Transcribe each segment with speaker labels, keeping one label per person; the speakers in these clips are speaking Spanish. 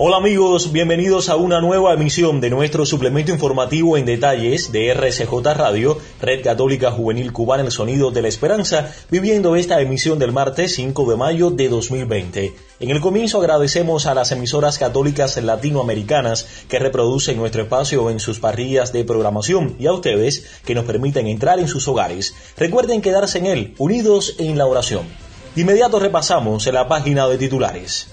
Speaker 1: Hola amigos, bienvenidos a una nueva emisión de nuestro suplemento informativo en detalles de RCJ Radio, Red Católica Juvenil Cubana El Sonido de la Esperanza, viviendo esta emisión del martes 5 de mayo de 2020. En el comienzo agradecemos a las emisoras católicas latinoamericanas que reproducen nuestro espacio en sus parrillas de programación y a ustedes que nos permiten entrar en sus hogares. Recuerden quedarse en él, unidos en la oración. De inmediato repasamos en la página de titulares.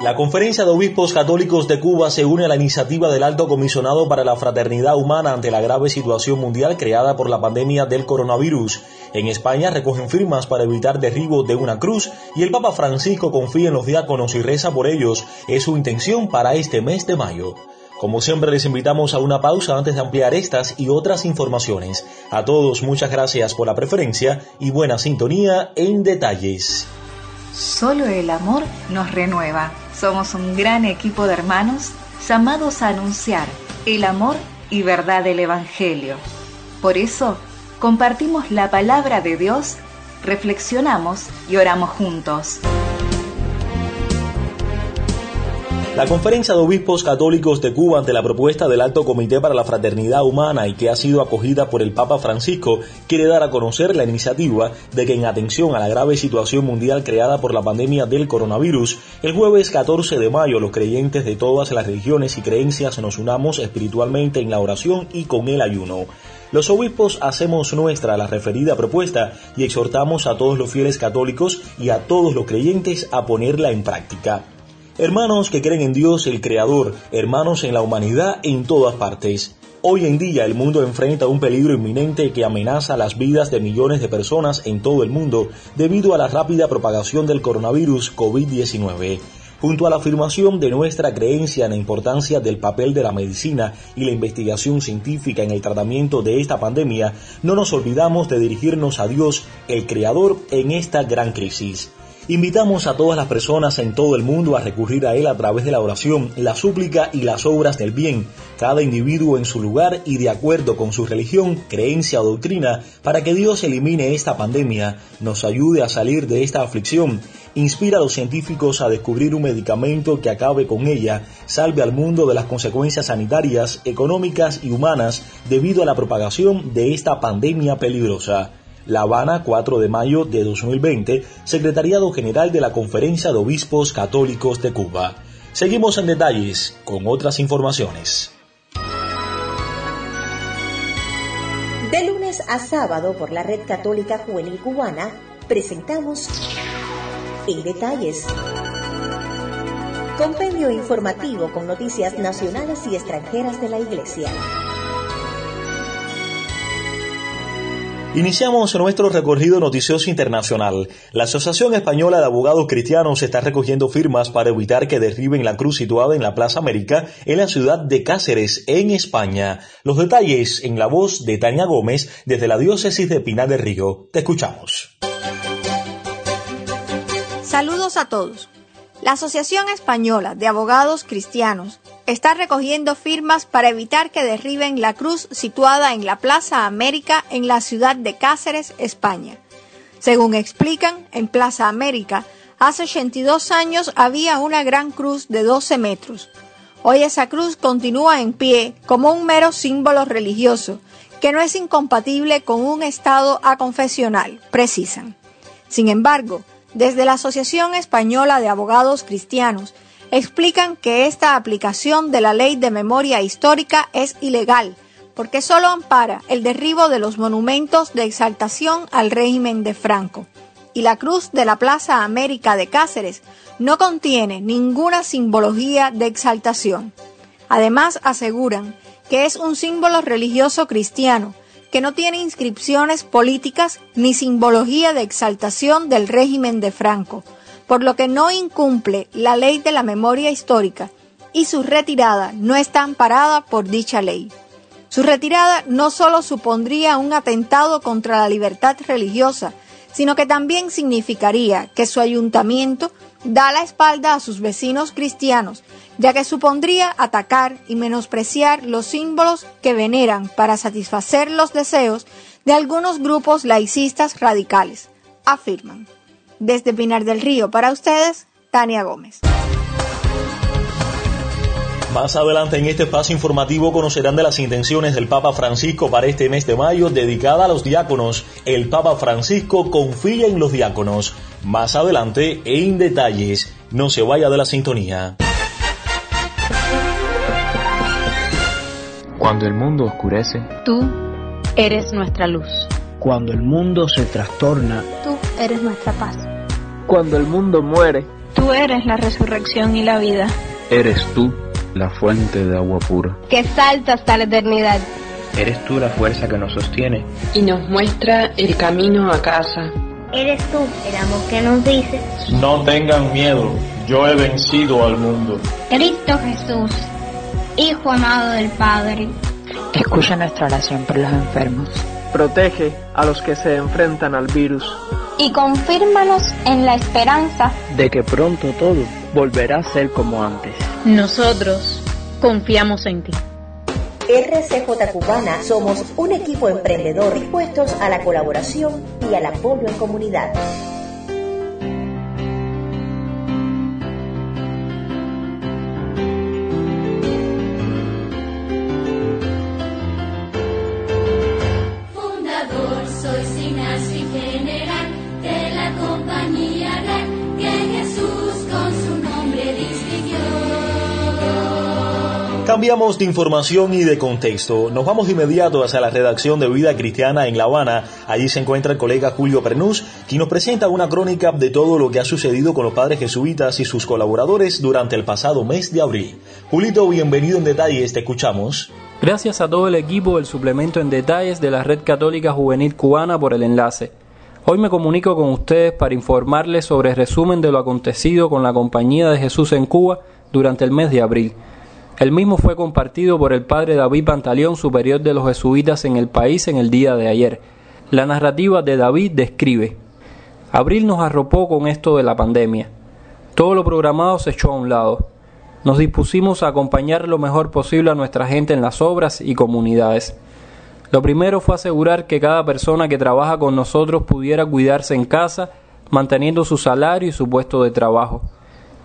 Speaker 1: La Conferencia de Obispos Católicos de Cuba se une a la iniciativa del Alto Comisionado para la Fraternidad Humana ante la grave situación mundial creada por la pandemia del coronavirus. En España recogen firmas para evitar derribo de una cruz y el Papa Francisco confía en los diáconos y reza por ellos. Es su intención para este mes de mayo. Como siempre les invitamos a una pausa antes de ampliar estas y otras informaciones. A todos muchas gracias por la preferencia y buena sintonía en detalles.
Speaker 2: Solo el amor nos renueva. Somos un gran equipo de hermanos llamados a anunciar el amor y verdad del Evangelio. Por eso, compartimos la palabra de Dios, reflexionamos y oramos juntos.
Speaker 1: La Conferencia de Obispos Católicos de Cuba ante la propuesta del Alto Comité para la Fraternidad Humana y que ha sido acogida por el Papa Francisco quiere dar a conocer la iniciativa de que en atención a la grave situación mundial creada por la pandemia del coronavirus, el jueves 14 de mayo los creyentes de todas las religiones y creencias nos unamos espiritualmente en la oración y con el ayuno. Los obispos hacemos nuestra la referida propuesta y exhortamos a todos los fieles católicos y a todos los creyentes a ponerla en práctica. Hermanos que creen en Dios el Creador, hermanos en la humanidad en todas partes. Hoy en día el mundo enfrenta un peligro inminente que amenaza las vidas de millones de personas en todo el mundo debido a la rápida propagación del coronavirus COVID-19. Junto a la afirmación de nuestra creencia en la importancia del papel de la medicina y la investigación científica en el tratamiento de esta pandemia, no nos olvidamos de dirigirnos a Dios, el Creador, en esta gran crisis. Invitamos a todas las personas en todo el mundo a recurrir a Él a través de la oración, la súplica y las obras del bien, cada individuo en su lugar y de acuerdo con su religión, creencia o doctrina, para que Dios elimine esta pandemia, nos ayude a salir de esta aflicción, inspira a los científicos a descubrir un medicamento que acabe con ella, salve al mundo de las consecuencias sanitarias, económicas y humanas debido a la propagación de esta pandemia peligrosa. La Habana, 4 de mayo de 2020, Secretariado General de la Conferencia de Obispos Católicos de Cuba. Seguimos en detalles con otras informaciones.
Speaker 3: De lunes a sábado por la Red Católica Juvenil Cubana, presentamos En Detalles. Compendio informativo con noticias nacionales y extranjeras de la Iglesia.
Speaker 1: Iniciamos nuestro recorrido noticioso internacional. La Asociación Española de Abogados Cristianos está recogiendo firmas para evitar que derriben la cruz situada en la Plaza América en la ciudad de Cáceres, en España. Los detalles en la voz de Tania Gómez desde la diócesis de Pinar del Río. Te escuchamos.
Speaker 4: Saludos a todos. La Asociación Española de Abogados Cristianos está recogiendo firmas para evitar que derriben la cruz situada en la Plaza América en la ciudad de Cáceres, España. Según explican, en Plaza América, hace 82 años había una gran cruz de 12 metros. Hoy esa cruz continúa en pie como un mero símbolo religioso, que no es incompatible con un estado aconfesional, precisan. Sin embargo, desde la Asociación Española de Abogados Cristianos explican que esta aplicación de la ley de memoria histórica es ilegal, porque solo ampara el derribo de los monumentos de exaltación al régimen de Franco. Y la cruz de la Plaza América de Cáceres no contiene ninguna simbología de exaltación. Además aseguran que es un símbolo religioso cristiano, que no tiene inscripciones políticas ni simbología de exaltación del régimen de Franco, por lo que no incumple la ley de la memoria histórica y su retirada no está amparada por dicha ley. Su retirada no solo supondría un atentado contra la libertad religiosa, sino que también significaría que su ayuntamiento da la espalda a sus vecinos cristianos, ya que supondría atacar y menospreciar los símbolos que veneran para satisfacer los deseos de algunos grupos laicistas radicales, afirman. Desde Pinar del Río para ustedes, Tania Gómez.
Speaker 1: Más adelante en este espacio informativo conocerán de las intenciones del Papa Francisco para este mes de mayo dedicada a los diáconos. El Papa Francisco confía en los diáconos. Más adelante en detalles. No se vaya de la sintonía.
Speaker 5: Cuando el mundo oscurece,
Speaker 6: tú eres nuestra luz.
Speaker 7: Cuando el mundo se trastorna,
Speaker 6: tú eres nuestra paz.
Speaker 8: Cuando el mundo muere,
Speaker 6: tú eres la resurrección y la vida.
Speaker 5: Eres tú la fuente de agua pura.
Speaker 6: Que salta hasta la eternidad.
Speaker 5: Eres tú la fuerza que nos sostiene.
Speaker 9: Y nos muestra el camino a casa.
Speaker 10: Eres tú el amor que nos dice.
Speaker 11: No tengan miedo, yo he vencido al mundo.
Speaker 10: Cristo Jesús, Hijo amado del Padre.
Speaker 12: Escucha nuestra oración por los enfermos.
Speaker 8: Protege a los que se enfrentan al virus.
Speaker 10: Y confírmanos en la esperanza
Speaker 7: de que pronto todo volverá a ser como antes.
Speaker 6: Nosotros confiamos en ti.
Speaker 3: RCJ Cubana somos un equipo emprendedor dispuestos a la colaboración y al apoyo en comunidad.
Speaker 1: Cambiamos de información y de contexto. Nos vamos de inmediato hacia la redacción de Vida Cristiana en La Habana. Allí se encuentra el colega Julio Pernús, quien nos presenta una crónica de todo lo que ha sucedido con los padres jesuitas y sus colaboradores durante el pasado mes de abril. Julito, bienvenido en detalles, te escuchamos.
Speaker 13: Gracias a todo el equipo del suplemento en detalles de la Red Católica Juvenil Cubana por el enlace. Hoy me comunico con ustedes para informarles sobre el resumen de lo acontecido con la Compañía de Jesús en Cuba durante el mes de abril. El mismo fue compartido por el padre David Pantaleón, superior de los jesuitas en el país, en el día de ayer. La narrativa de David describe: Abril nos arropó con esto de la pandemia. Todo lo programado se echó a un lado. Nos dispusimos a acompañar lo mejor posible a nuestra gente en las obras y comunidades. Lo primero fue asegurar que cada persona que trabaja con nosotros pudiera cuidarse en casa, manteniendo su salario y su puesto de trabajo.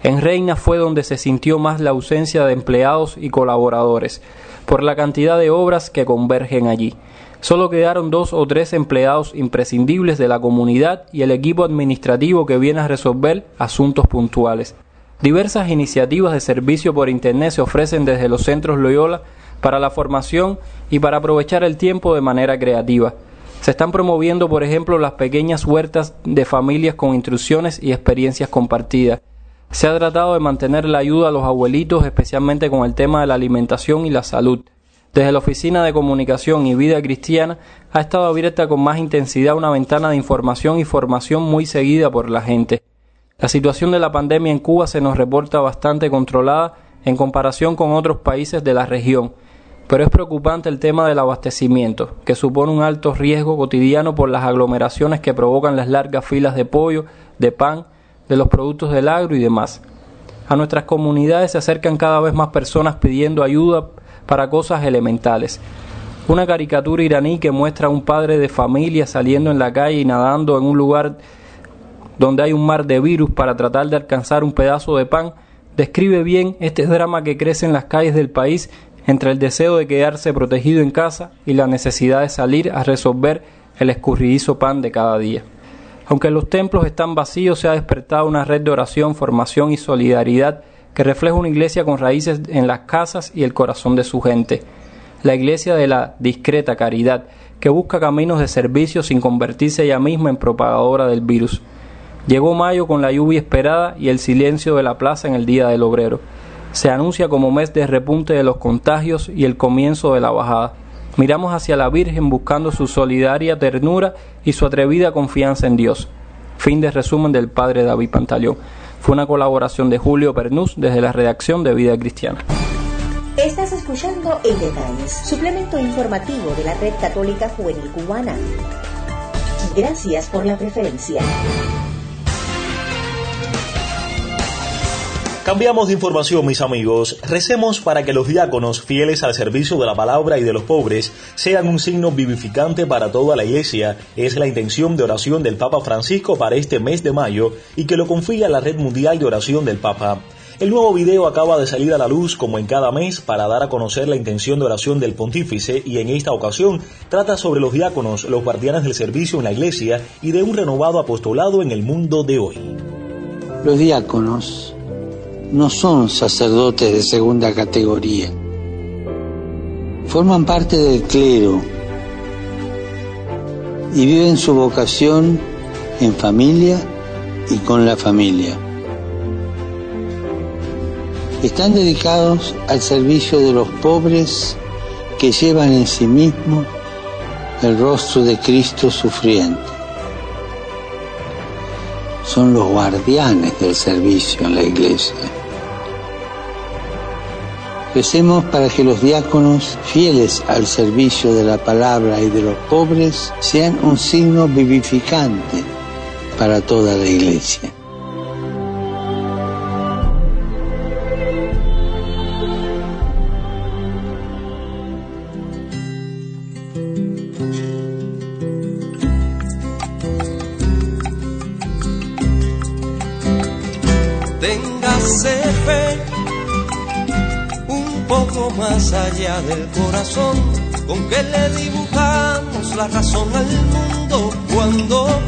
Speaker 13: En Reina fue donde se sintió más la ausencia de empleados y colaboradores, por la cantidad de obras que convergen allí. Solo quedaron dos o tres empleados imprescindibles de la comunidad y el equipo administrativo que viene a resolver asuntos puntuales. Diversas iniciativas de servicio por Internet se ofrecen desde los centros Loyola para la formación y para aprovechar el tiempo de manera creativa. Se están promoviendo, por ejemplo, las pequeñas huertas de familias con instrucciones y experiencias compartidas. Se ha tratado de mantener la ayuda a los abuelitos, especialmente con el tema de la alimentación y la salud. Desde la Oficina de Comunicación y Vida Cristiana ha estado abierta con más intensidad una ventana de información y formación muy seguida por la gente. La situación de la pandemia en Cuba se nos reporta bastante controlada en comparación con otros países de la región, pero es preocupante el tema del abastecimiento, que supone un alto riesgo cotidiano por las aglomeraciones que provocan las largas filas de pollo, de pan, de los productos del agro y demás. A nuestras comunidades se acercan cada vez más personas pidiendo ayuda para cosas elementales. Una caricatura iraní que muestra a un padre de familia saliendo en la calle y nadando en un lugar donde hay un mar de virus para tratar de alcanzar un pedazo de pan, describe bien este drama que crece en las calles del país entre el deseo de quedarse protegido en casa y la necesidad de salir a resolver el escurridizo pan de cada día. Aunque los templos están vacíos, se ha despertado una red de oración, formación y solidaridad que refleja una iglesia con raíces en las casas y el corazón de su gente. La iglesia de la discreta caridad, que busca caminos de servicio sin convertirse ella misma en propagadora del virus. Llegó mayo con la lluvia esperada y el silencio de la plaza en el Día del Obrero. Se anuncia como mes de repunte de los contagios y el comienzo de la bajada. Miramos hacia la Virgen buscando su solidaria ternura y su atrevida confianza en Dios. Fin de resumen del Padre David Pantaleón. Fue una colaboración de Julio Pernús desde la redacción de Vida Cristiana.
Speaker 3: Estás escuchando En Detalles, suplemento informativo de la Red Católica Juvenil Cubana. Gracias por la preferencia.
Speaker 1: Cambiamos de información, mis amigos. Recemos para que los diáconos, fieles al servicio de la palabra y de los pobres, sean un signo vivificante para toda la iglesia. Es la intención de oración del Papa Francisco para este mes de mayo y que lo confía la Red Mundial de Oración del Papa. El nuevo video acaba de salir a la luz como en cada mes para dar a conocer la intención de oración del pontífice y en esta ocasión trata sobre los diáconos, los guardianes del servicio en la iglesia y de un renovado apostolado en el mundo de hoy.
Speaker 14: Los diáconos no son sacerdotes de segunda categoría. Forman parte del clero y viven su vocación en familia y con la familia. Están dedicados al servicio de los pobres que llevan en sí mismos el rostro de Cristo sufriente. Son los guardianes del servicio en la iglesia. Recemos para que los diáconos, fieles al servicio de la palabra y de los pobres, sean un signo vivificante para toda la iglesia.
Speaker 15: Más allá del corazón, con que le dibujamos la razón al mundo cuando.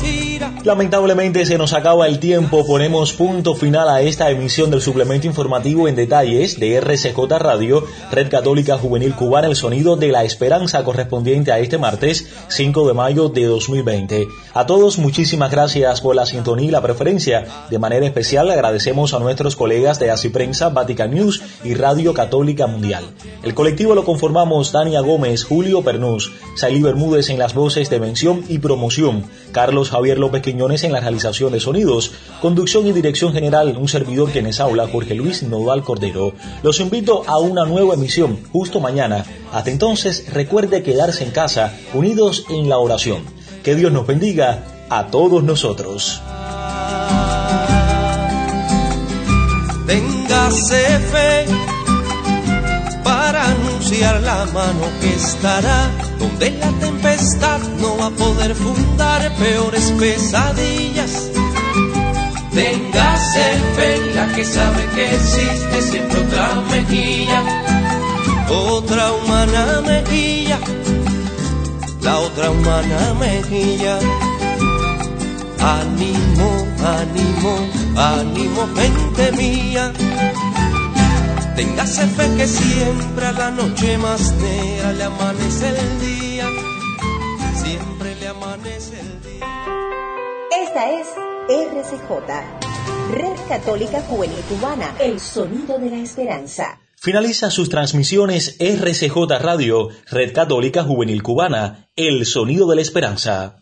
Speaker 1: Lamentablemente se nos acaba el tiempo, ponemos punto final a esta emisión del suplemento informativo en detalles de RCJ Radio, Red Católica Juvenil Cubana, el sonido de la esperanza correspondiente a este martes 5 de mayo de 2020. A todos muchísimas gracias por la sintonía y la preferencia. De manera especial agradecemos a nuestros colegas de Así Prensa, Vatican News y Radio Católica Mundial. El colectivo lo conformamos Dania Gómez, Julio Pernús, Sailí Bermúdez en las voces de mención y promoción, Carlos Javier López Quiñones en la realización de sonidos, conducción y dirección general, un servidor quienes habla, Jorge Luis Nodal Cordero. Los invito a una nueva emisión justo mañana. Hasta entonces, recuerde quedarse en casa, unidos en la oración. Que Dios nos bendiga a todos nosotros.
Speaker 15: Téngase fe para anunciar la mano que estará donde la tempestad no va a poder fundar peores pesadillas. Téngase fe la que sabe que existe siempre otra mejilla, otra humana mejilla, la otra humana mejilla. Ánimo, ánimo, ánimo, gente mía. Téngase fe que siempre a la noche más negra le amanece el día. Siempre le amanece el día.
Speaker 3: Esta es RCJ, Red Católica Juvenil Cubana, el sonido de la esperanza.
Speaker 1: Finaliza sus transmisiones RCJ Radio, Red Católica Juvenil Cubana, el sonido de la esperanza.